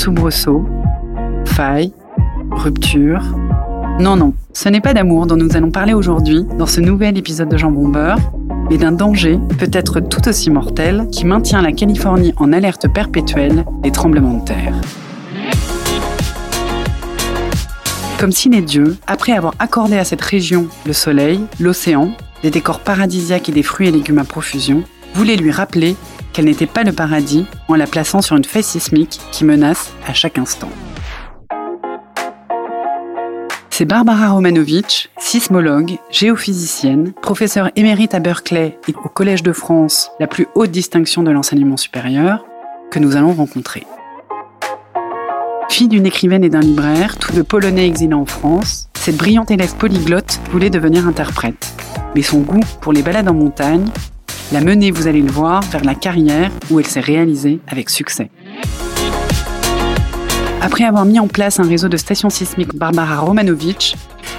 soubresaut, faille, rupture. Non, non, ce n'est pas d'amour dont nous allons parler aujourd'hui dans ce nouvel épisode de Jambon Beurre, mais d'un danger, peut-être tout aussi mortel, qui maintient la Californie en alerte perpétuelle des tremblements de terre. Comme si les dieux, après avoir accordé à cette région le soleil, l'océan, des décors paradisiaques et des fruits et légumes à profusion, voulaient lui rappeler qu'elle n'était pas le paradis en la plaçant sur une faille sismique qui menace à chaque instant. C'est Barbara Romanovitch, sismologue, géophysicienne, professeure émérite à Berkeley et au Collège de France, la plus haute distinction de l'enseignement supérieur, que nous allons rencontrer. Fille d'une écrivaine et d'un libraire, tous deux polonais exilés en France, cette brillante élève polyglotte voulait devenir interprète. Mais son goût pour les balades en montagne l'a menée, vous allez le voir, vers la carrière où elle s'est réalisée avec succès. Après avoir mis en place un réseau de stations sismiques, Barbara Romanovitch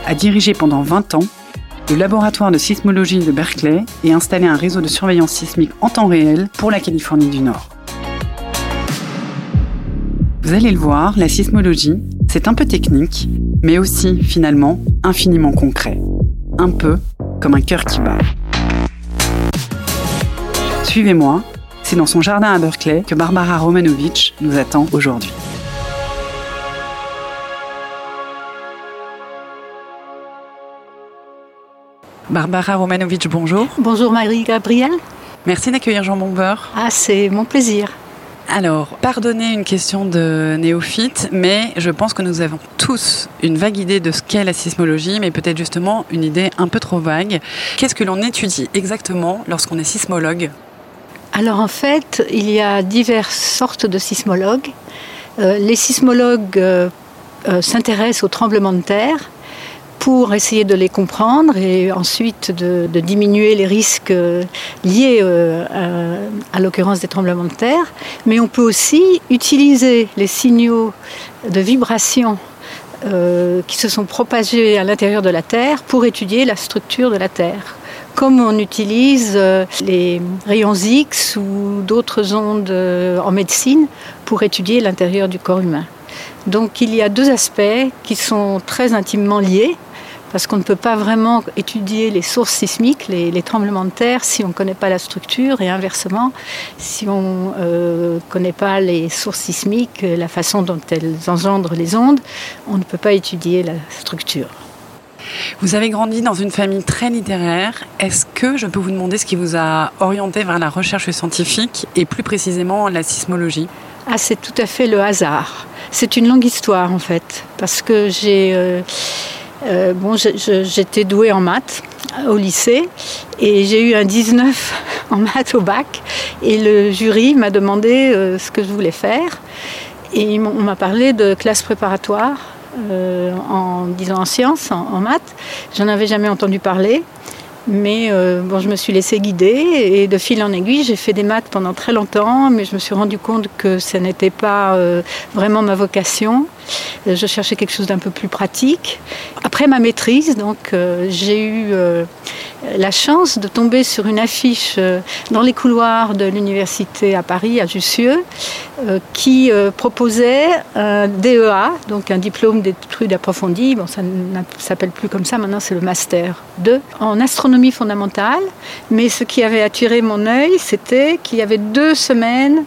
a dirigé pendant 20 ans le laboratoire de sismologie de Berkeley et installé un réseau de surveillance sismique en temps réel pour la Californie du Nord. Vous allez le voir, la sismologie, c'est un peu technique, mais aussi, finalement, infiniment concret. Un peu comme un cœur qui bat. Suivez-moi, c'est dans son jardin à Berkeley que Barbara Romanovitch nous attend aujourd'hui. Barbara Romanovitch, bonjour. Bonjour Marie-Gabrielle. Merci d'accueillir Jean Bombeur. Ah, c'est mon plaisir. Alors, pardonnez une question de néophyte, mais je pense que nous avons tous une vague idée de ce qu'est la sismologie, mais peut-être justement une idée un peu trop vague. Qu'est-ce que l'on étudie exactement lorsqu'on est sismologue? Alors en fait, il y a diverses sortes de sismologues. Euh, les sismologues euh, euh, s'intéressent aux tremblements de terre pour essayer de les comprendre et ensuite de, diminuer les risques liés euh, à, l'occurrence des tremblements de terre. Mais on peut aussi utiliser les signaux de vibration qui se sont propagés à l'intérieur de la Terre pour étudier la structure de la Terre comme on utilise les rayons X ou d'autres ondes en médecine pour étudier l'intérieur du corps humain. Donc il y a deux aspects qui sont très intimement liés parce qu'on ne peut pas vraiment étudier les sources sismiques, les, tremblements de terre, si on ne connaît pas la structure, et inversement, si on ne euh, connaît pas les sources sismiques, la façon dont elles engendrent les ondes, on ne peut pas étudier la structure. Vous avez grandi dans une famille très littéraire. Est-ce que je peux vous demander ce qui vous a orienté vers la recherche scientifique et plus précisément la sismologie? Ah, c'est tout à fait le hasard. C'est une longue histoire en fait, parce que j'ai... Euh, euh, bon, j'étais douée en maths au lycée et j'ai eu un 19 en maths au bac et le jury m'a demandé euh, ce que je voulais faire et on m'a parlé de classe préparatoire euh, en disant en sciences, en, en maths. J'en avais jamais entendu parler. Mais euh, bon, je me suis laissée guider et de fil en aiguille, j'ai fait des maths pendant très longtemps, mais je me suis rendu compte que ce n'était pas euh, vraiment ma vocation. Je cherchais quelque chose d'un peu plus pratique. Après ma maîtrise, donc, j'ai eu la chance de tomber sur une affiche dans les couloirs de l'université à Paris, à Jussieu, qui proposait un DEA, donc un diplôme d'études approfondies. Bon, ça ne s'appelle plus comme ça, maintenant c'est le master 2 en astronomie fondamentale, mais ce qui avait attiré mon œil, c'était qu'il y avait deux semaines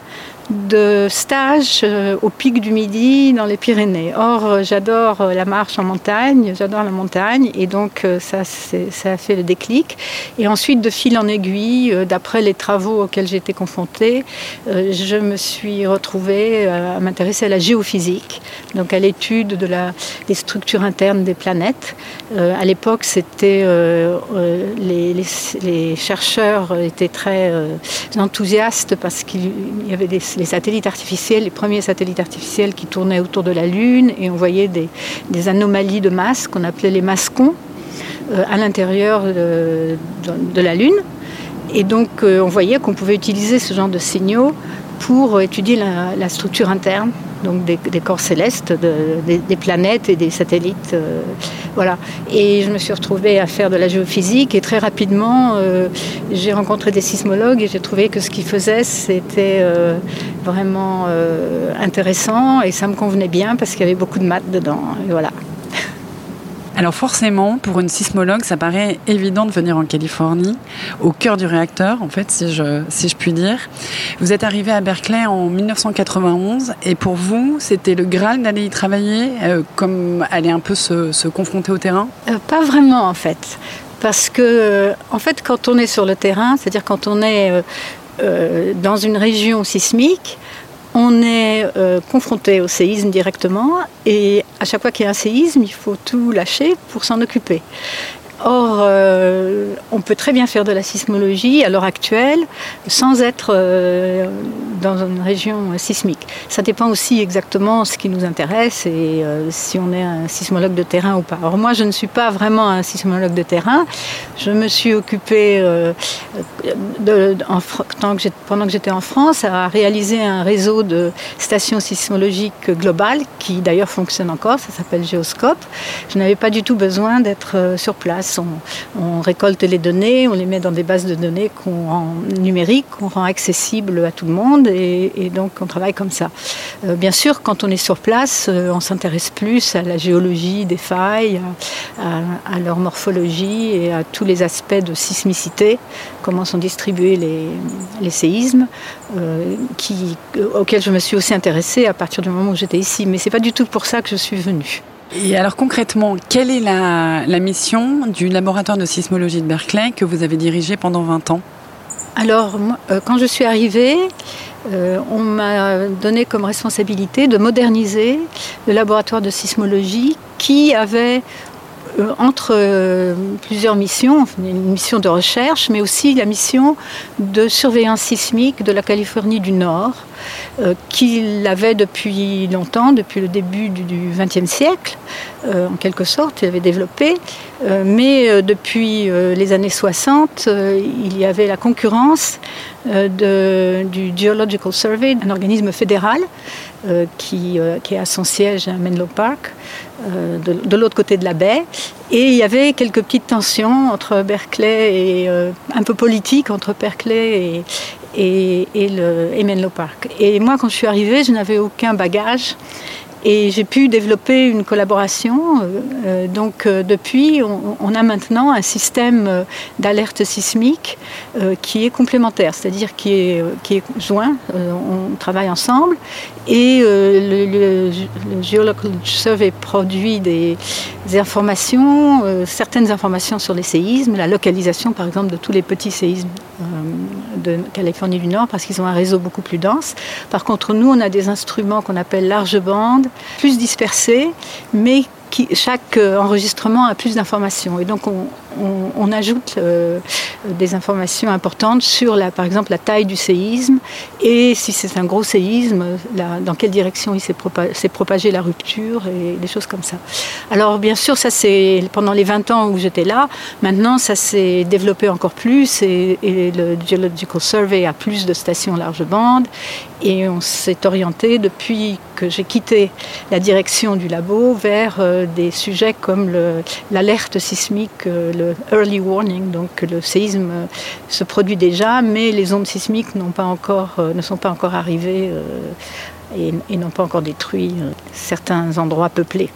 de stage euh, au pic du Midi dans les Pyrénées. Or, euh, j'adore euh, la marche en montagne, j'adore la montagne, et donc ça, a fait le déclic. Et ensuite, de fil en aiguille, d'après les travaux auxquels été confrontée, je me suis retrouvée à m'intéresser à la géophysique, donc à l'étude des structures internes des planètes. à l'époque, c'était les, chercheurs étaient très enthousiastes parce qu'il y avait des les premiers satellites artificiels qui tournaient autour de la Lune et on voyait des, anomalies de masse qu'on appelait les mascons euh, à l'intérieur de, la Lune. Et donc euh, on voyait qu'on pouvait utiliser ce genre de signaux pour étudier la, structure interne donc des, corps célestes, des, planètes et des satellites. Euh, voilà. Et je me suis retrouvée à faire de la géophysique et très rapidement, euh, j'ai rencontré des sismologues et j'ai trouvé que ce qu'ils faisaient, c'était euh, vraiment intéressant et ça me convenait bien parce qu'il y avait beaucoup de maths dedans. Voilà. Alors forcément, pour une sismologue, ça paraît évident de venir en Californie, au cœur du réacteur, en fait, si je, si je puis dire. Vous êtes arrivé à Berkeley en 1991, et pour vous, c'était le Graal d'aller y travailler, euh, comme aller un peu se, confronter au terrain? Euh, Pas vraiment, en fait. Parce que, en fait, quand on est sur le terrain, c'est-à-dire quand on est euh, dans une région sismique, on est euh, confronté au séisme directement et à chaque fois qu'il y a un séisme, il faut tout lâcher pour s'en occuper. Or, euh, on peut très bien faire de la sismologie à l'heure actuelle sans être euh, dans une région sismique. Ça dépend aussi exactement ce qui nous intéresse et euh, si on est un sismologue de terrain ou pas. Alors moi, je ne suis pas vraiment un sismologue de terrain. Je me suis occupée, pendant que j'étais en France, à réaliser un réseau de stations sismologiques globales qui d'ailleurs fonctionne encore. Ça s'appelle Géoscope. Je n'avais pas du tout besoin d'être sur place on, récolte les on les met dans des bases de données qu'on rend numériques, qu'on rend accessibles à tout le monde et, donc on travaille comme ça. Euh, bien sûr, quand on est sur place, euh, on s'intéresse plus à la géologie des failles, à, leur morphologie et à tous les aspects de sismicité, comment sont distribués les, séismes, euh, auxquels je me suis aussi intéressée à partir du moment où j'étais ici. Mais c'est pas du tout pour ça que je suis venue. Et alors concrètement, quelle est la, mission du laboratoire de sismologie de Berkeley que vous avez dirigé pendant 20 ans? Alors, euh, quand je suis arrivée, euh, on m'a donné comme responsabilité de moderniser le laboratoire de sismologie qui avait entre plusieurs missions, une mission de recherche, mais aussi la mission de surveillance sismique de la Californie du Nord, euh, qu'il avait depuis longtemps, depuis le début du XXe siècle, euh, en quelque sorte, il avait développé. Euh, mais depuis les années 60, il y avait la concurrence du Geological Survey, un organisme fédéral qui, qui, a son siège à Menlo Park, de, de l'autre côté de la baie. Et il y avait quelques petites tensions entre Berkeley et un peu politique entre Berkeley et, et, et Menlo Park. Et moi, quand je suis arrivée, je n'avais aucun bagage. Et j'ai pu développer une collaboration. Euh, euh, donc euh, depuis, on, a maintenant un système d'alerte sismique qui est complémentaire, c'est-à-dire qui est, qui est joint. on travaille ensemble et le, le, Geological Survey produit des, informations, certaines informations sur les séismes, la localisation par exemple de tous les petits séismes de Californie du Nord parce qu'ils ont un réseau beaucoup plus dense. Par contre, nous, on a des instruments qu'on appelle large bande, plus dispersés, mais chaque euh, enregistrement a plus d'informations. Et donc on, ajoute euh, des informations importantes sur, la, par exemple, la taille du séisme et si c'est un gros séisme, dans quelle direction il s'est propagé, la rupture et des choses comme ça. Alors bien sûr, ça c'est pendant les 20 ans où j'étais là. Maintenant, ça s'est développé encore plus et, le Geological Survey a plus de stations large bande et on s'est orienté depuis que j'ai quitté la direction du labo vers euh, des sujets comme l'alerte sismique, euh, le early warning, donc le séisme se produit déjà, mais les ondes sismiques pas encore, euh, ne sont pas encore arrivées et, n'ont pas encore détruit certains endroits peuplés.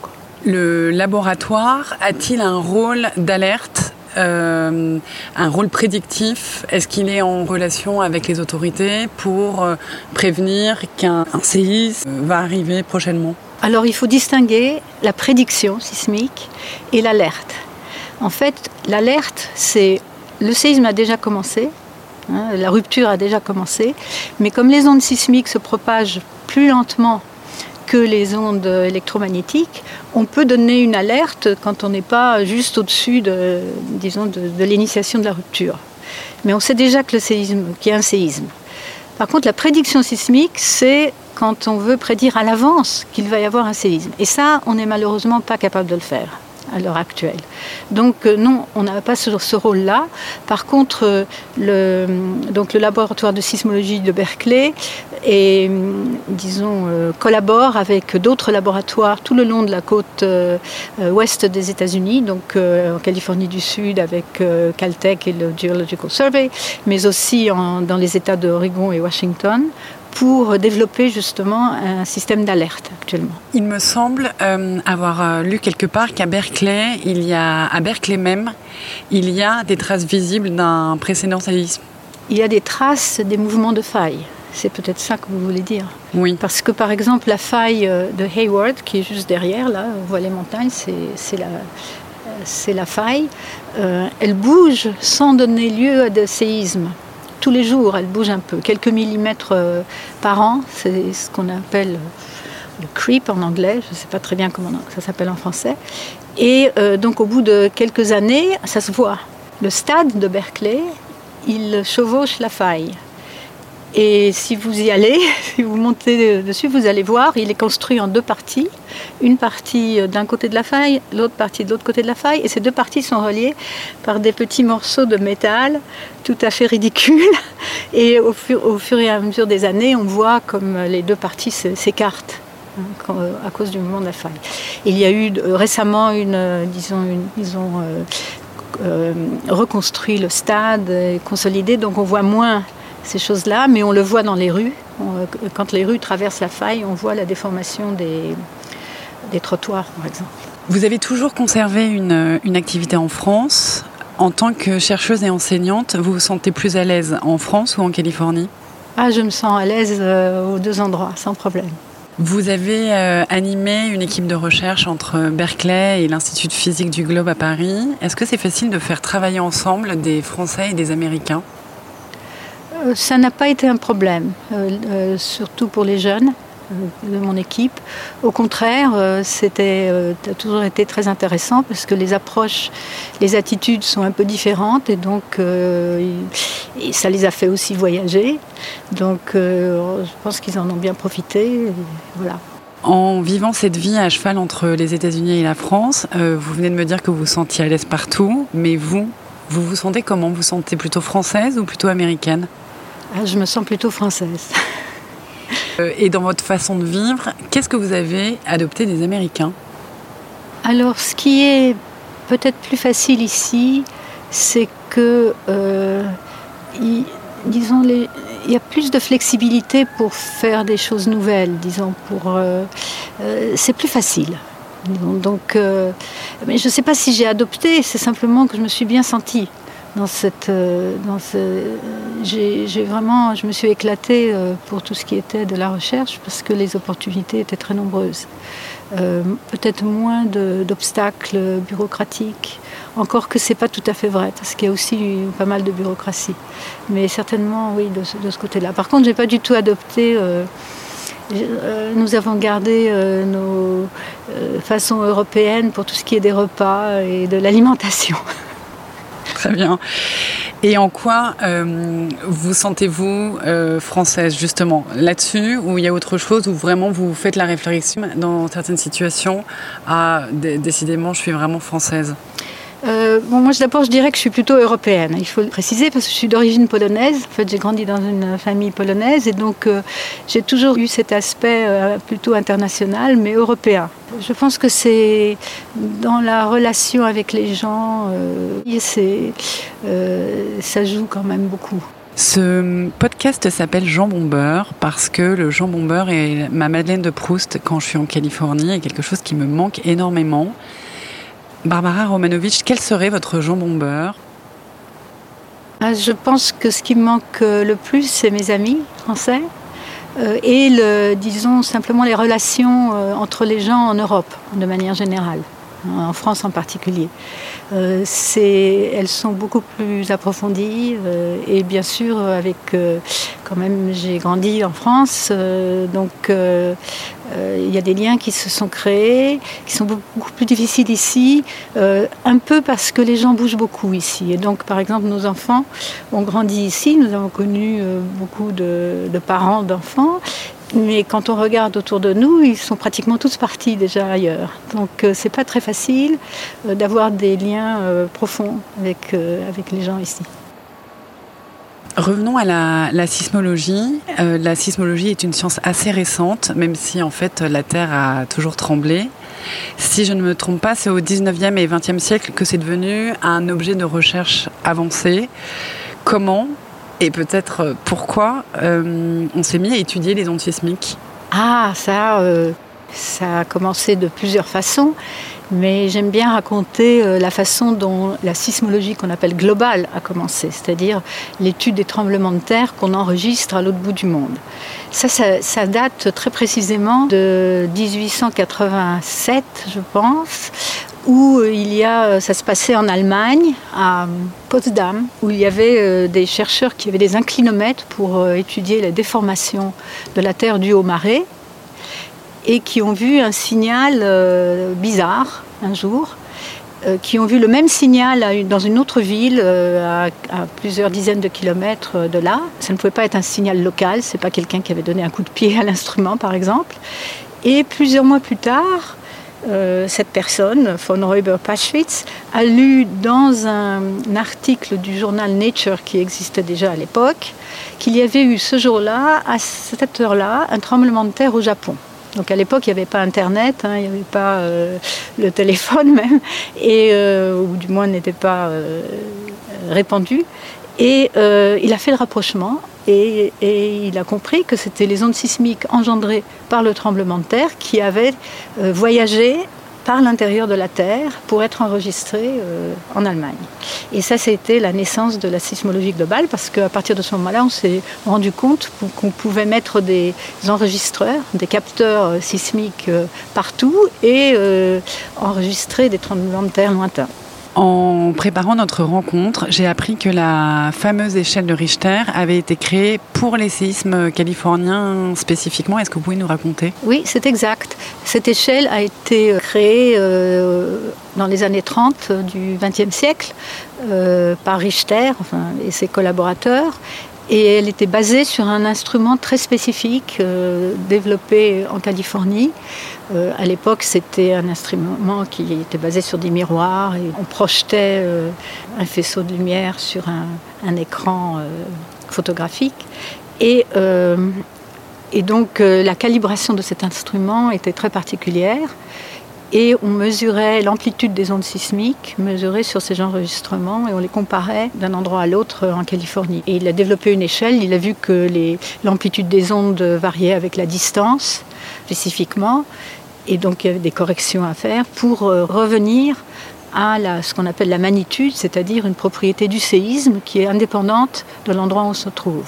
Le laboratoire a-t-il un rôle d'alerte euh, un rôle prédictif? Est-ce qu'il est en relation avec les autorités pour euh, prévenir qu'un séisme va arriver prochainement? Alors il faut distinguer la prédiction sismique et l'alerte. En fait, l'alerte, c'est le séisme a déjà commencé, hein, la rupture a déjà commencé, mais comme les ondes sismiques se propagent plus lentement que les ondes électromagnétiques, on peut donner une alerte quand on n'est pas juste au-dessus de, disons, de, l'initiation de la rupture. Mais on sait déjà qu'il y a un séisme. Par contre, la prédiction sismique, c'est quand on veut prédire à l'avance qu'il va y avoir un séisme. Et ça, on n'est malheureusement pas capable de le faire. À l'heure actuelle. Donc non, on n'a pas ce, ce rôle-là. Par contre, le, donc le laboratoire de sismologie de Berkeley et, disons, collabore avec d'autres laboratoires tout le long de la côte ouest des États-Unis, donc en Californie du Sud avec Caltech et le Geological Survey, mais aussi dans les États d'Oregon et Washington pour développer justement un système d'alerte actuellement. Il me semble euh, avoir euh, lu quelque part qu'à Berkeley, il y a, à Berkeley même, il y a des traces visibles d'un précédent séisme. Il y a des traces des mouvements de faille. C'est peut-être ça que vous voulez dire. Oui. Parce que par exemple, la faille euh, de Hayward, qui est juste derrière, là, on voit les montagnes, c'est la, c'est la faille. elle bouge sans donner lieu à des séismes tous les jours, elle bouge un peu, quelques millimètres euh, par an. C'est ce qu'on appelle le creep en anglais, je ne sais pas très bien comment ça s'appelle en français. Et euh, donc au bout de quelques années, ça se voit. Le stade de Berkeley, il chevauche la faille. Et si vous y allez, si vous montez dessus, vous allez voir, il est construit en deux parties. Une partie d'un côté de la faille, l'autre partie de l'autre côté de la faille. Et ces deux parties sont reliées par des petits morceaux de métal tout à fait ridicules. Et au fur, et à mesure des années, on voit comme les deux parties s'écartent hein, à cause du mouvement de la faille. Il y a eu récemment une, disons, une, disons euh, reconstruit le stade, consolidé, donc on voit moins ces choses-là, mais on le voit dans les rues. quand les rues traversent la faille, on voit la déformation des, des trottoirs, par exemple. Vous avez toujours conservé une, une activité en France. En tant que chercheuse et enseignante, vous vous sentez plus à l'aise en France ou en Californie? Ah, je me sens à l'aise euh, aux deux endroits, sans problème. Vous avez euh, animé une équipe de recherche entre Berkeley et l'Institut de physique du Globe à Paris. Est-ce que c'est facile de faire travailler ensemble des Français et des Américains? euh, ça n'a pas été un problème, euh, euh, surtout pour les jeunes de mon équipe. Au contraire, c'était a toujours été très intéressant parce que les approches, les attitudes sont un peu différentes et donc ça les a fait aussi voyager. Donc je pense qu'ils en ont bien profité. voilà. En vivant cette vie à cheval entre les États-Unis et la France, vous venez de me dire que vous vous sentiez à l'aise partout, mais vous, vous vous sentez comment? Vous vous sentez plutôt française ou plutôt américaine? Ah, je me sens plutôt française. Euh, et dans votre façon de vivre, qu'est-ce que vous avez adopté des Américains? Alors, ce qui est peut-être plus facile ici, c'est que, euh, disons, les, il y a plus de flexibilité pour faire des choses nouvelles, disons, pour, euh, c'est plus facile. Donc, mais je ne sais pas si j'ai adopté, c'est simplement que je me suis bien sentie dans cette, euh, dans ce, j'ai vraiment, je me suis éclatée euh, pour tout ce qui était de la recherche parce que les opportunités étaient très nombreuses. Euh, peut-être moins d'obstacles bureaucratiques. Encore que c'est pas tout à fait vrai, parce qu'il y a aussi pas mal de bureaucratie. Mais certainement, oui, de, ce côté-là. Par contre, j'ai pas du tout adopté. nous avons gardé nos façons européennes pour tout ce qui est des repas et de l'alimentation. Très bien. Et en quoi euh, vous sentez-vous euh, française justement? Là-dessus ou il y a autre chose où vraiment vous faites la réflexion dans certaines situations à décidément je suis vraiment française euh, moi, d'abord, je dirais que je suis plutôt européenne. Il faut le préciser parce que je suis d'origine polonaise. En fait, j'ai grandi dans une famille polonaise et donc euh, j'ai toujours eu cet aspect euh, plutôt international, mais européen. Je pense que c'est dans la relation avec les gens, ça joue quand même beaucoup. Ce podcast s'appelle Jambon beurre parce que le jambon beurre est ma Madeleine de Proust quand je suis en Californie et quelque chose qui me manque énormément. Barbara Romanovitch, quel serait votre jambon beurre ah, Je pense que ce qui me manque euh, le plus, c'est mes amis français euh, et, disons, simplement les relations euh, entre les gens en Europe, de manière générale, en France en particulier. Euh, elles sont beaucoup plus approfondies et bien sûr avec quand même j'ai grandi en France donc euh, il y a des liens qui se sont créés, qui sont beaucoup plus difficiles ici, euh, un peu parce que les gens bougent beaucoup ici. Et donc, par exemple, nos enfants ont grandi ici, nous avons connu euh, beaucoup de, parents d'enfants, mais quand on regarde autour de nous, ils sont pratiquement tous partis déjà ailleurs. Donc ce c'est pas très facile d'avoir des liens profonds avec, avec les gens ici. Revenons à la, sismologie. Euh, la sismologie est une science assez récente, même si en fait la Terre a toujours tremblé. Si je ne me trompe pas, c'est au 19e et 20e siècle que c'est devenu un objet de recherche avancé. Comment et peut-être pourquoi euh, on s'est mis à étudier les ondes sismiques? Ah, ça, euh, ça a commencé de plusieurs façons. Mais j'aime bien raconter euh, la façon dont la sismologie qu'on appelle globale a commencé, c'est-à-dire l'étude des tremblements de terre qu'on enregistre à l'autre bout du monde. Ça, ça, date très précisément de 1887, je pense, où euh, il y a, euh, ça se passait en Allemagne, à Potsdam, où il y avait des chercheurs qui avaient des inclinomètres pour étudier la déformation de la Terre due aux marées et qui ont vu un signal euh, bizarre un jour, euh, qui ont vu le même signal dans une autre ville euh, à, plusieurs dizaines de kilomètres de là. Ça ne pouvait pas être un signal local, c'est pas quelqu'un qui avait donné un coup de pied à l'instrument par exemple. Et plusieurs mois plus tard, cette personne, von Räuber-Paschwitz, a lu dans un, article du journal Nature qui existait déjà à l'époque qu'il y avait eu ce jour-là, à cette heure-là, un tremblement de terre au Japon. Donc à l'époque, il n'y avait pas Internet, hein, il n'y avait pas euh, le téléphone même, euh, ou du moins n'était pas euh, répandu. Et il a fait le rapprochement et, il a compris que c'était les ondes sismiques engendrées par le tremblement de terre qui avaient voyagé par l'intérieur de la Terre pour être enregistré euh, en Allemagne. Et ça, c'était la naissance de la sismologie globale parce qu'à partir de ce moment-là, on s'est rendu compte qu'on pouvait mettre des enregistreurs, des capteurs euh, sismiques euh, partout et enregistrer des tremblements de terre lointains. En préparant notre rencontre, j'ai appris que la fameuse échelle de Richter avait été créée pour les séismes californiens spécifiquement. Est-ce que vous pouvez nous raconter? Oui, c'est exact. Cette échelle a été créée euh, dans les années 30 du XXe siècle euh, par Richter et ses collaborateurs. Et elle était basée sur un instrument très spécifique euh, développé en Californie. Euh, à l'époque, c'était un instrument qui était basé sur des miroirs et on projetait euh, un faisceau de lumière sur un, écran photographique. Et, et donc la calibration de cet instrument était très particulière et on mesurait l'amplitude des ondes sismiques mesurées sur ces enregistrements et on les comparait d'un endroit à l'autre en Californie. Et il a développé une échelle, il a vu que l'amplitude des ondes variait avec la distance spécifiquement et donc il y avait des corrections à faire pour euh, revenir à ce qu'on appelle la magnitude, c'est-à-dire une propriété du séisme qui est indépendante de l'endroit où on se trouve.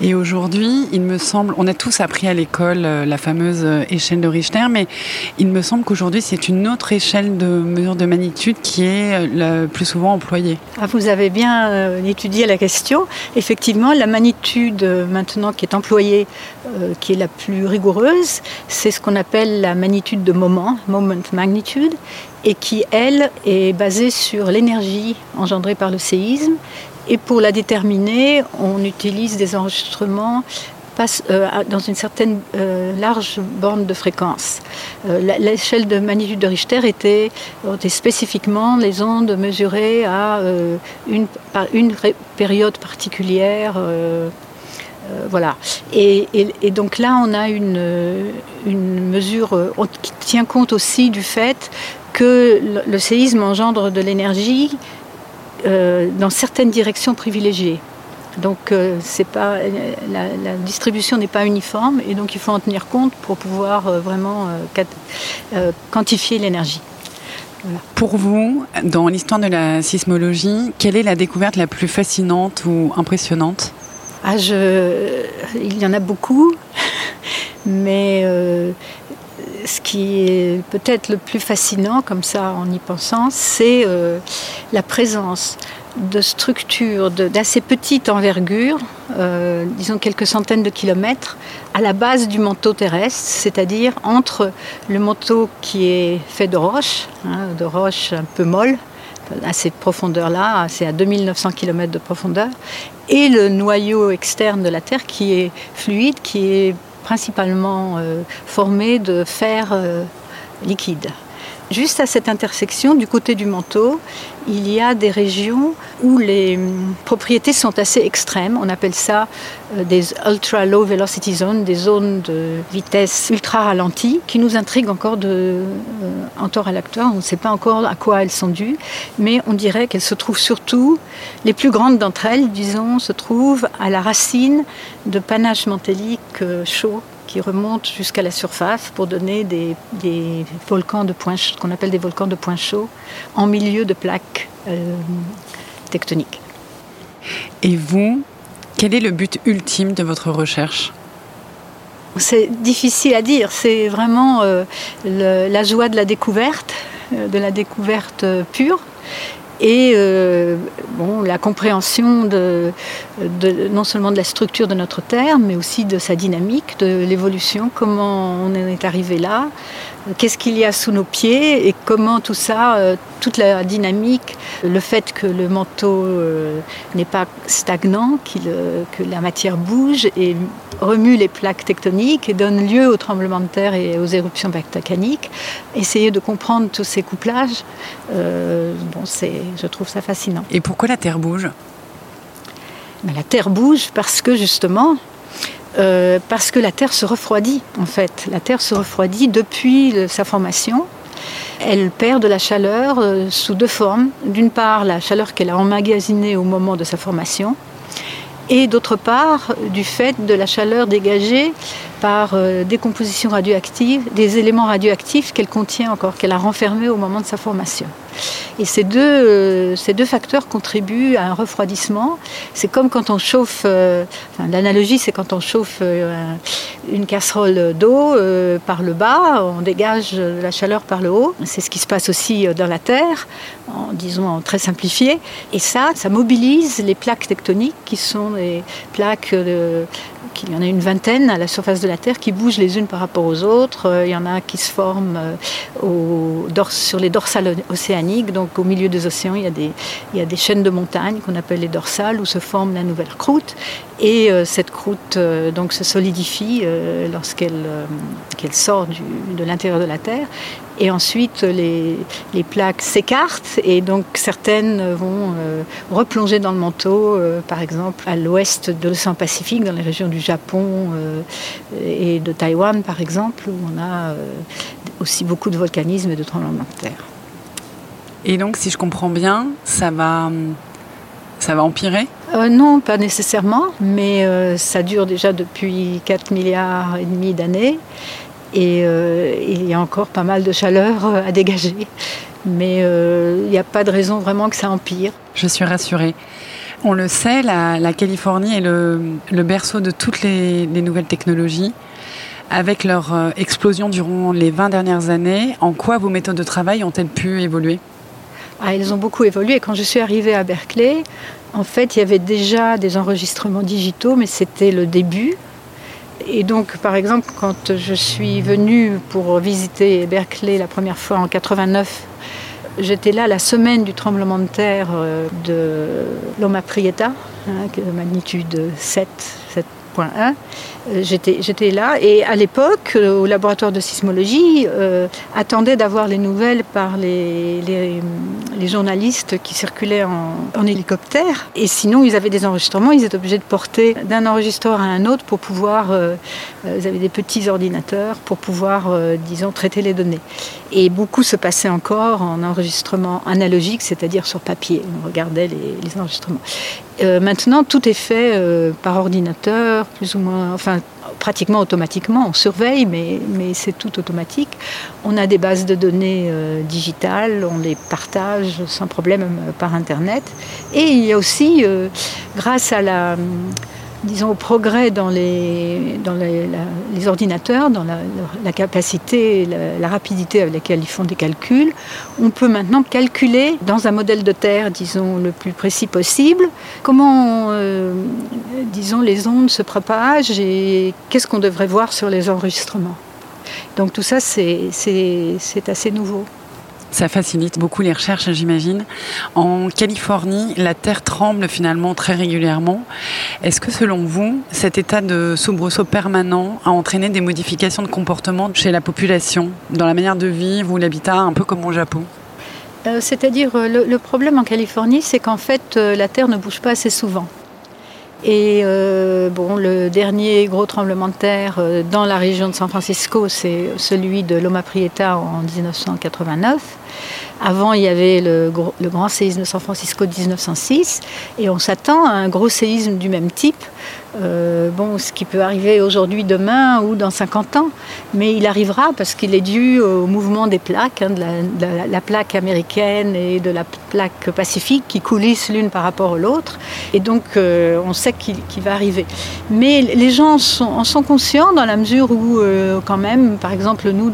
Et aujourd'hui, il me semble, on a tous appris à l'école euh, la fameuse euh, échelle de Richter, mais il me semble qu'aujourd'hui, c'est une autre échelle de mesure de magnitude qui est euh, le plus souvent employée. Ah, vous avez bien étudié la question. Effectivement, la magnitude maintenant qui est employée, qui est la plus rigoureuse, c'est ce qu'on appelle la magnitude de moment, moment magnitude, et qui, elle, est basée sur l'énergie engendrée par le séisme et pour la déterminer, on utilise des enregistrements euh, dans une certaine euh, large bande de fréquence. Euh, l'échelle de magnitude de Richter était, spécifiquement les ondes mesurées à une, période particulière. voilà. Et, donc là, on a une mesure qui tient compte aussi du fait que le séisme engendre de l'énergie euh, dans certaines directions privilégiées. Donc euh, pas, la, distribution n'est pas uniforme et donc il faut en tenir compte pour pouvoir euh, vraiment quantifier l'énergie. Pour vous, dans l'histoire de la sismologie, quelle est la découverte la plus fascinante ou impressionnante? Ah, je... Il y en a beaucoup, mais ce qui est peut-être le plus fascinant, comme ça en y pensant, c'est euh, la présence de structures d'assez petite envergure, euh, disons quelques centaines de kilomètres, à la base du manteau terrestre, c'est-à-dire entre le manteau qui est fait de roches, hein, de roches un peu molles, à cette profondeur-là, c'est à 2900 km de profondeur, et le noyau externe de la Terre qui est fluide, qui est principalement formés de fer liquide. Juste à cette intersection, du côté du manteau, il y a des régions où les hum, propriétés sont assez extrêmes. On appelle ça euh, des ultra low velocity zones, des zones de vitesse ultra ralentie, qui nous intriguent encore de euh, en à l'acteur. On ne sait pas encore à quoi elles sont dues, mais on dirait qu'elles se trouvent surtout, les plus grandes d'entre elles, disons, se trouvent à la racine de panaches mantéliques euh, chauds qui remontent jusqu'à la surface pour donner des, volcans de points qu'on appelle des volcans de points chauds en milieu de plaques euh, tectoniques. Et vous, quel est le but ultime de votre recherche? C'est difficile à dire. C'est vraiment euh, la joie de la découverte, euh, de la découverte pure et euh, bon, la compréhension de, non seulement de la structure de notre Terre, mais aussi de sa dynamique, de l'évolution, comment on est arrivé là, qu'est-ce qu'il y a sous nos pieds et comment tout ça, euh, toute la dynamique, le fait que le manteau euh, n'est pas stagnant, que la matière bouge et remue les plaques tectoniques et donne lieu aux tremblements de terre et aux éruptions volcaniques. Essayer de comprendre tous ces couplages, euh, bon, je trouve ça fascinant. Et pourquoi la Terre bouge? Ben, La Terre bouge parce que justement, euh, parce que la Terre se refroidit en fait. La Terre se refroidit depuis sa formation. Elle perd de la chaleur euh, sous deux formes. D'une part, la chaleur qu'elle a emmagasinée au moment de sa formation, et d'autre part, du fait de la chaleur dégagée par euh, décomposition radioactive, des éléments radioactifs qu'elle contient encore, qu'elle a renfermés au moment de sa formation. Et ces deux, euh, ces deux facteurs contribuent à un refroidissement. C'est comme quand on chauffe, euh, l'analogie c'est quand on chauffe euh, une casserole d'eau par le bas, on dégage la chaleur par le haut. C'est ce qui se passe aussi dans la Terre, en, disons très simplifié. Et ça, ça mobilise les plaques tectoniques qui sont des plaques il y en a une vingtaine à la surface de la Terre qui bougent les unes par rapport aux autres. Il y en a qui se forment au, sur les dorsales océaniques donc au milieu des océans, il y a des, chaînes de montagnes qu'on appelle les dorsales où se forme la nouvelle croûte. Et euh, cette croûte euh, donc, se solidifie euh, lorsqu'elle qu'elle sort de l'intérieur de la Terre. Et ensuite, les, les plaques s'écartent et donc certaines vont replonger dans le manteau, par exemple à l'ouest de l'océan Pacifique, dans les régions du Japon et de Taïwan, par exemple, où on a aussi beaucoup de volcanisme et de tremblements de terre. Et donc, si je comprends bien, ça va, ça va empirer? Euh, Non, pas nécessairement, mais euh, ça dure déjà depuis 4 milliards et demi d'années. Et euh, il y a encore pas mal de chaleur à dégager. Mais il n'y a pas de raison vraiment que ça empire. Je suis rassurée. On le sait, la, Californie est le, berceau de toutes les, les nouvelles technologies avec leur explosion durant les 20 dernières années, en quoi vos méthodes de travail ont-elles pu évoluer? Ah, elles ont beaucoup évolué. Quand je suis arrivée à Berkeley, en fait, il y avait déjà des enregistrements digitaux, mais c'était le début. Et donc, par exemple, quand je suis venue pour visiter Berkeley la première fois en 89, j'étais là la semaine du tremblement de terre euh, de Loma Prieta, hein, magnitude 7 euh, j'étais là et à l'époque, euh, au laboratoire de sismologie, euh, attendait d'avoir les nouvelles par les, journalistes qui circulaient en, hélicoptère. Et sinon, ils avaient des enregistrements, ils étaient obligés de porter d'un enregistreur à un autre pour pouvoir, euh, ils avaient des petits ordinateurs pour pouvoir, disons, traiter les données. Et beaucoup se passait encore en enregistrement analogique, c'est-à-dire sur papier. On regardait les, enregistrements. maintenant, tout est fait par ordinateur, plus ou moins, enfin pratiquement automatiquement. On surveille, mais, mais c'est tout automatique. On a des bases de données euh, digitales, on les partage sans problème euh, par Internet. Et il y a aussi, euh, grâce à la disons, au progrès dans les, dans les, ordinateurs, dans la, capacité, la, rapidité avec laquelle ils font des calculs, on peut maintenant calculer dans un modèle de Terre, disons, le plus précis possible, comment, euh, disons, les ondes se propagent et qu'est-ce qu'on devrait voir sur les enregistrements. Donc tout ça, c'est assez nouveau. Ça facilite beaucoup les recherches, j'imagine. En Californie, la Terre tremble finalement très régulièrement. Est-ce que selon vous, cet état de soubresaut permanent a entraîné des modifications de comportement chez la population, dans la manière de vivre ou l'habitat, un peu comme au Japon? Euh, C'est-à-dire, euh, le, problème en Californie, c'est qu'en fait, euh, la Terre ne bouge pas assez souvent. Et bon, le dernier gros tremblement de terre dans la région de San Francisco, c'est celui de Loma Prieta en 1989. Avant, il y avait le, le, grand séisme de San Francisco de 1906, et on s'attend à un gros séisme du même type euh, bon, ce qui peut arriver aujourd'hui, demain ou dans 50 ans, mais il arrivera parce qu'il est dû au mouvement des plaques, hein, de, la, plaque américaine et de la plaque pacifique qui coulissent l'une par rapport à l'autre, et donc euh, on sait qu'il va arriver. Mais les gens en sont, conscients dans la mesure où, euh, quand même, par exemple, nous,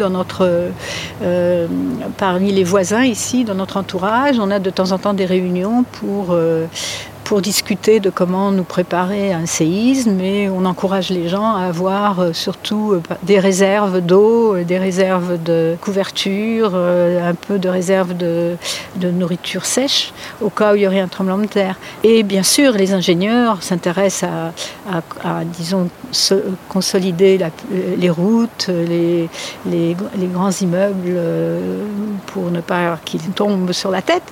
parmi les voisins ici, dans notre entourage, on a de temps en temps des réunions pour pour discuter de comment nous préparer à un séisme et on encourage les gens à avoir euh, surtout euh, des réserves d'eau, euh, des réserves de couverture, un peu de réserves de, nourriture sèche au cas où il y aurait un tremblement de terre. Et bien sûr, les ingénieurs s'intéressent à, disons, consolider les routes, les, grands immeubles pour ne pas qu'ils tombent sur la tête.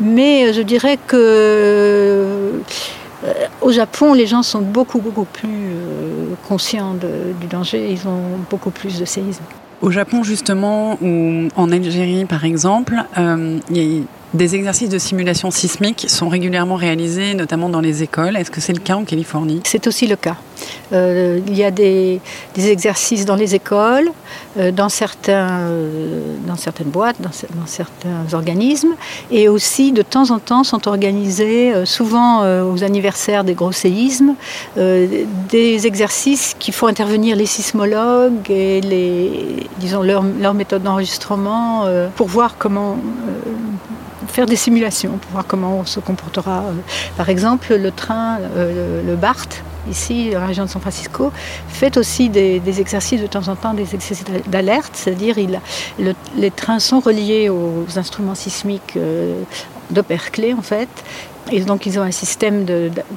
Mais je dirais que au Japon, les gens sont beaucoup, beaucoup plus euh, conscients du danger, ils ont beaucoup plus de séismes. Au Japon, justement, ou en Algérie, par exemple, euh, des exercices de simulation sismique sont régulièrement réalisés, notamment dans les écoles. Est-ce que c'est le cas en Californie? C'est aussi le cas. Euh, il y a des, exercices dans les écoles, euh, euh, dans certaines boîtes, dans, certains organismes, et aussi de temps en temps sont organisés, souvent aux anniversaires des gros séismes, des exercices qui font intervenir les sismologues et les, disons, leur méthode d'enregistrement pour voir comment faire des simulations pour voir comment on se comportera. Par exemple, le train, le BART, ici, dans la région de San Francisco, fait aussi des, exercices de temps en temps, des exercices d'alerte, c'est-à-dire les trains sont reliés aux instruments sismiques euh, de Berkeley en fait. Et donc ils ont un système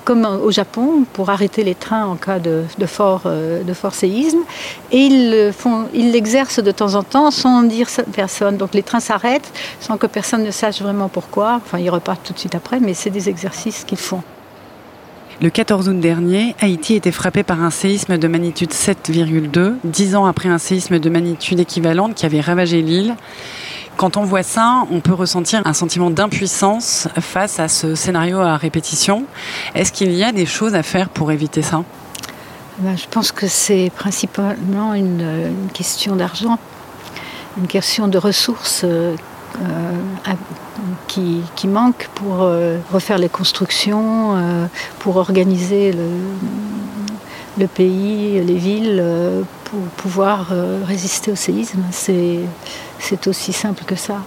comme au Japon pour arrêter les trains en cas de, fort, euh, de fort séisme. Et ils ils l'exercent de temps en temps sans dire personne. Donc les trains s'arrêtent sans que personne ne sache vraiment pourquoi. Enfin ils repartent tout de suite après, mais c'est des exercices qu'ils font. Le 14 août dernier, Haïti était frappé par un séisme de magnitude 7,2, dix ans après un séisme de magnitude équivalente qui avait ravagé l'île. Quand on voit ça, on peut ressentir un sentiment d'impuissance face à ce scénario à répétition. Est-ce qu'il y a des choses à faire pour éviter ça? Ben, Je pense que c'est principalement une, question d'argent, une question de ressources euh, euh, qui, qui, manque pour euh, refaire les constructions, pour organiser le, le, pays, les villes, pour pouvoir résister au séisme. C'est aussi simple que ça.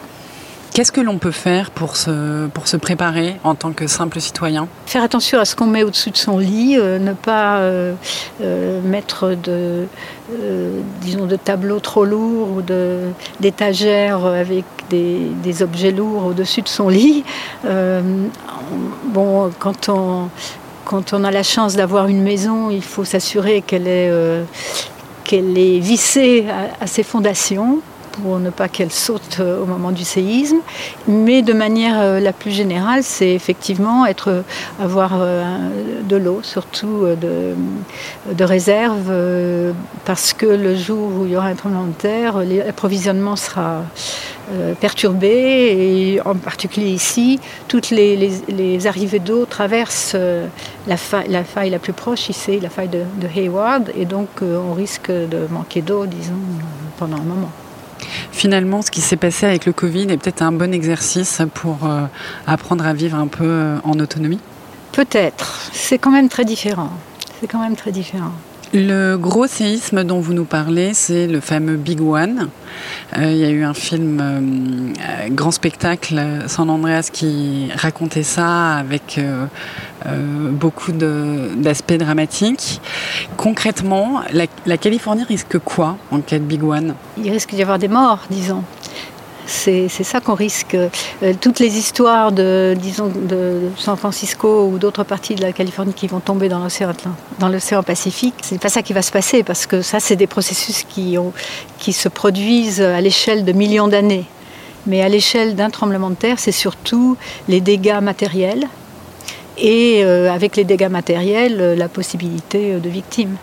Qu'est-ce que l'on peut faire pour se, pour se préparer en tant que simple citoyen? Faire attention à ce qu'on met au-dessus de son lit, euh, ne pas euh, euh, mettre de, disons de tableaux trop lourds ou d'étagères avec des, des, objets lourds au-dessus de son lit. bon, quand on, quand on a la chance d'avoir une maison, il faut s'assurer qu'elle est, qu'elle est vissée à ses fondations pour ne pas qu'elle saute euh, au moment du séisme. Mais de manière euh, la plus générale, c'est effectivement être, euh, avoir de l'eau, surtout de, de réserve, parce que le jour où il y aura un tremblement de terre, l'approvisionnement sera perturbé et en particulier ici, toutes les, arrivées d'eau traversent la faille, la faille, la plus proche ici, la faille de, de Hayward, et donc on risque de manquer d'eau, disons, pendant un moment. Finalement, ce qui s'est passé avec le Covid est peut-être un bon exercice pour euh, apprendre à vivre un peu euh, en autonomie? Peut-être. C'est quand même très différent. C'est quand même très différent. Le gros séisme dont vous nous parlez, c'est le fameux Big One. Euh, il y a eu un film euh, grand spectacle San Andreas qui racontait ça avec euh, beaucoup d'aspects dramatiques. Concrètement, la, la, Californie risque quoi en cas de Big One? Il risque d'y avoir des morts, disons. C'est ça qu'on risque. Euh, toutes les histoires de, San Francisco ou d'autres parties de la Californie qui vont tomber dans l'océan dans l'océan Pacifique, c'est pas ça qui va se passer parce que ça, c'est des processus qui, se produisent à l'échelle de millions d'années. Mais à l'échelle d'un tremblement de terre, c'est surtout les dégâts matériels et euh, avec les dégâts matériels, la possibilité de victimes.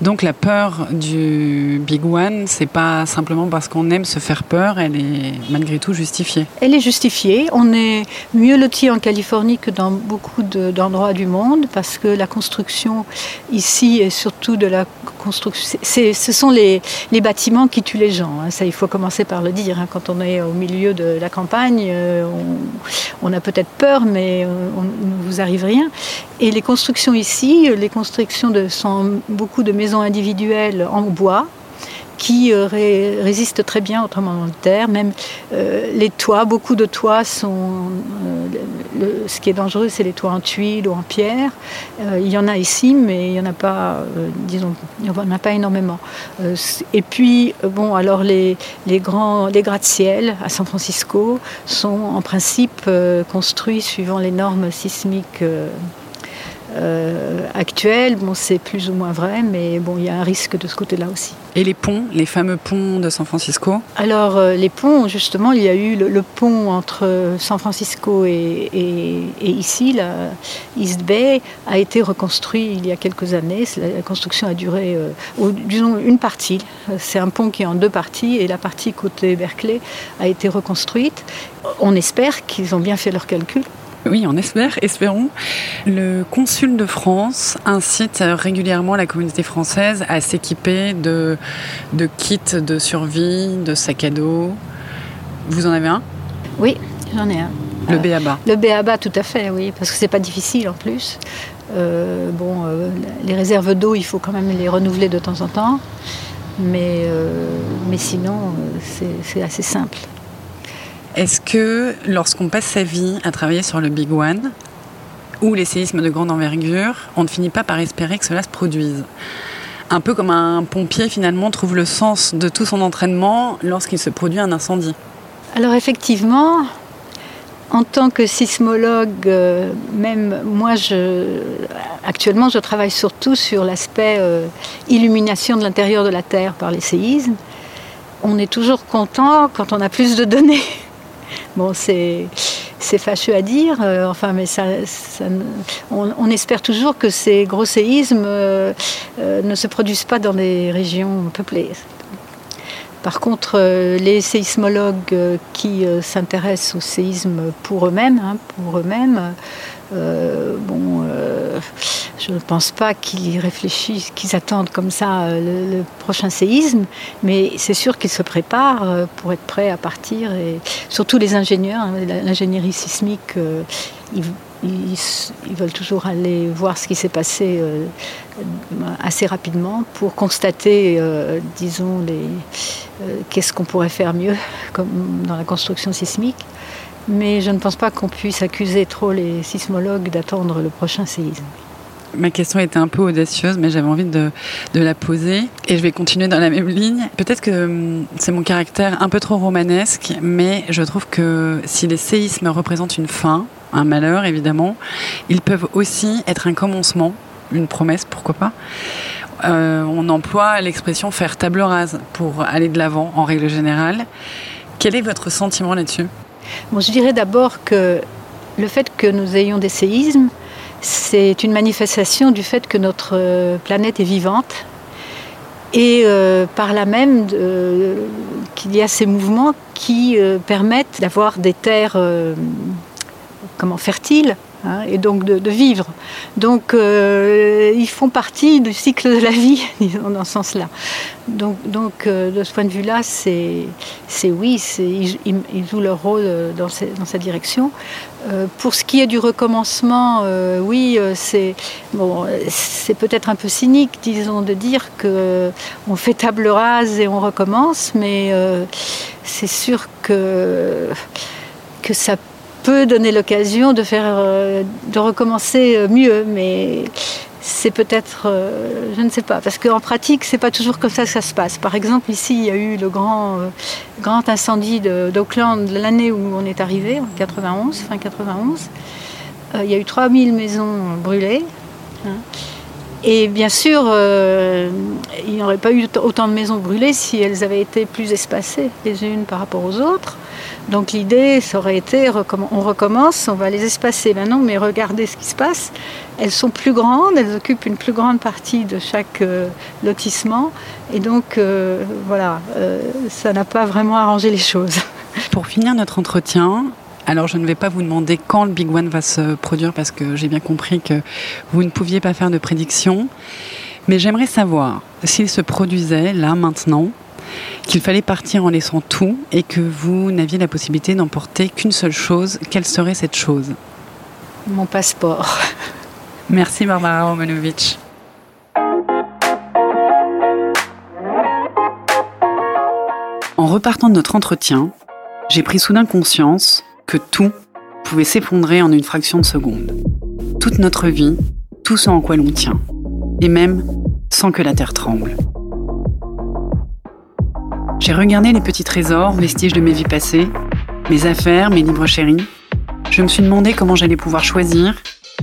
Donc la peur du Big One, c'est pas simplement parce qu'on aime se faire peur, elle est malgré tout justifiée. Elle est justifiée. On est mieux loti en Californie que dans beaucoup d'endroits du monde parce que la construction ici est surtout de la construction. ce sont les, bâtiments qui tuent les gens. Hein. Ça, il faut commencer par le dire. Hein. Quand on est au milieu de la campagne, euh, on, a peut-être peur, mais euh, on, ne vous arrive rien. Et les constructions ici, les constructions de, sont beaucoup de maisons individuelles en bois qui euh, résistent très bien au tremblement de terre. Même euh, les toits, beaucoup de toits sont. Euh, ce qui est dangereux, c'est les toits en tuiles ou en pierre. il y en a ici, mais il n'y en a pas, disons, il en a pas énormément. et puis, bon, alors les, les grands, les gratte-ciel à San Francisco sont en principe construits suivant les normes sismiques euh, actuelle. Bon, c'est plus ou moins vrai, mais bon, il y a un risque de ce côté-là aussi. Et les ponts, les fameux ponts de San Francisco Alors, euh, les ponts, justement, il y a eu le, pont entre San Francisco et, ici, la East Bay, a été reconstruit il y a quelques années. La construction a duré, euh, disons, une partie. C'est un pont qui est en deux parties et la partie côté Berkeley a été reconstruite. On espère qu'ils ont bien fait leurs calculs oui, on espère, espérons. Le consul de France incite régulièrement la communauté française à s'équiper de, de kits de survie, de sacs à dos. Vous en avez un? Oui, j'en ai un. Le BABA Le BABA, tout à fait, oui, parce que c'est pas difficile en plus. Euh, bon, euh, les réserves d'eau, il faut quand même les renouveler de temps en temps, mais, euh, mais sinon, c'est assez simple. Est-ce que lorsqu'on passe sa vie à travailler sur le Big One, ou les séismes de grande envergure, on ne finit pas par espérer que cela se produise? Un peu comme un pompier finalement trouve le sens de tout son entraînement lorsqu'il se produit un incendie. Alors effectivement, en tant que sismologue, euh, même moi, je, actuellement, je travaille surtout sur l'aspect euh, illumination de l'intérieur de la Terre par les séismes. On est toujours content quand on a plus de données. Bon, c'est fâcheux à dire, euh, enfin, mais ça, on, espère toujours que ces gros séismes euh, euh, ne se produisent pas dans des régions peuplées. Par contre, les séismologues qui s'intéressent au séisme pour eux-mêmes, hein, pour eux-mêmes, bon, je ne pense pas qu'ils réfléchissent, qu'ils attendent comme ça euh, le, prochain séisme, mais c'est sûr qu'ils se préparent euh, pour être prêts à partir. Et surtout les ingénieurs, hein, l'ingénierie sismique, euh, ils, veulent toujours aller voir ce qui s'est passé assez rapidement pour constater, disons, qu'est-ce qu'on pourrait faire mieux comme dans la construction sismique. Mais je ne pense pas qu'on puisse accuser trop les sismologues d'attendre le prochain séisme. Ma question était un peu audacieuse, mais j'avais envie de, la poser. Et je vais continuer dans la même ligne. Peut-être que hum, c'est mon caractère un peu trop romanesque, mais je trouve que si les séismes représentent une fin, un malheur évidemment, ils peuvent aussi être un commencement, une promesse, pourquoi pas. Euh, on emploie l'expression faire table rase pour aller de l'avant en règle générale. Quel est votre sentiment là-dessus? Bon, Je dirais d'abord que le fait que nous ayons des séismes, c'est une manifestation du fait que notre euh, planète est vivante et euh, par là même qu'il y a ces mouvements qui euh, permettent d'avoir des terres comment, fertiles Hein, et donc de, vivre. Donc euh, ils font partie du cycle de la vie, disons, dans ce sens-là. Donc, euh, de ce point de vue-là, c'est oui, ils, jouent leur rôle euh, dans, cette direction. pour ce qui est du recommencement, oui, c'est bon, c'est peut-être un peu cynique, disons, de dire que on fait table rase et on recommence, mais c'est sûr que que ça peut donner l'occasion de faire, euh, de recommencer euh, mieux. Mais c'est peut-être, euh, je ne sais pas, parce qu'en pratique, c'est pas toujours comme ça que ça se passe. Par exemple, ici, il y a eu le grand, incendie d'Auckland l'année où on est arrivé, en 91, fin 91. Euh, il y a eu 3000 maisons brûlées. Hein. Et bien sûr, il n'y aurait pas eu autant de maisons brûlées si elles avaient été plus espacées les unes par rapport aux autres. Donc l'idée, ça aurait été, on recommence, on va les espacer. Maintenant, mais regardez ce qui se passe. Elles sont plus grandes, elles occupent une plus grande partie de chaque euh, lotissement. Et donc, euh, voilà, euh, ça n'a pas vraiment arrangé les choses. Pour finir notre entretien, alors je ne vais pas vous demander quand le Big One va se produire parce que j'ai bien compris que vous ne pouviez pas faire de prédiction. Mais j'aimerais savoir s'il se produisait là maintenant, qu'il fallait partir en laissant tout et que vous n'aviez la possibilité d'emporter qu'une seule chose, quelle serait cette chose? Mon passeport. Merci Barbara Romanovic. En repartant de notre entretien, j'ai pris soudain conscience que tout pouvait s'effondrer en une fraction de seconde. Toute notre vie, tout ce en quoi l'on tient, et même sans que la terre tremble. J'ai regardé les petits trésors, vestiges de mes vies passées, mes affaires, mes livres chéris. Je me suis demandé comment j'allais pouvoir choisir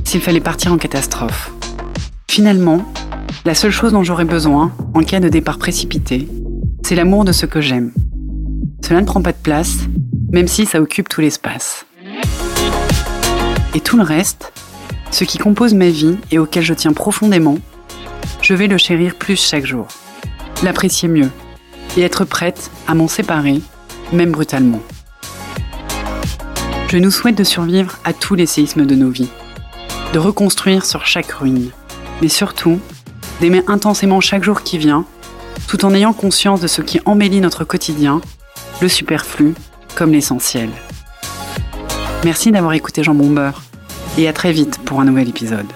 s'il fallait partir en catastrophe. Finalement, la seule chose dont j'aurais besoin, en cas de départ précipité, c'est l'amour de ce que j'aime. Cela ne prend pas de place, même si ça occupe tout l'espace. Et tout le reste, ce qui compose ma vie et auquel je tiens profondément, je vais le chérir plus chaque jour, l'apprécier mieux et être prête à m'en séparer, même brutalement. Je nous souhaite de survivre à tous les séismes de nos vies de reconstruire sur chaque ruine, mais surtout d'aimer intensément chaque jour qui vient, tout en ayant conscience de ce qui embellit notre quotidien, le superflu comme l'essentiel. Merci d'avoir écouté Jean Bombeur et à très vite pour un nouvel épisode.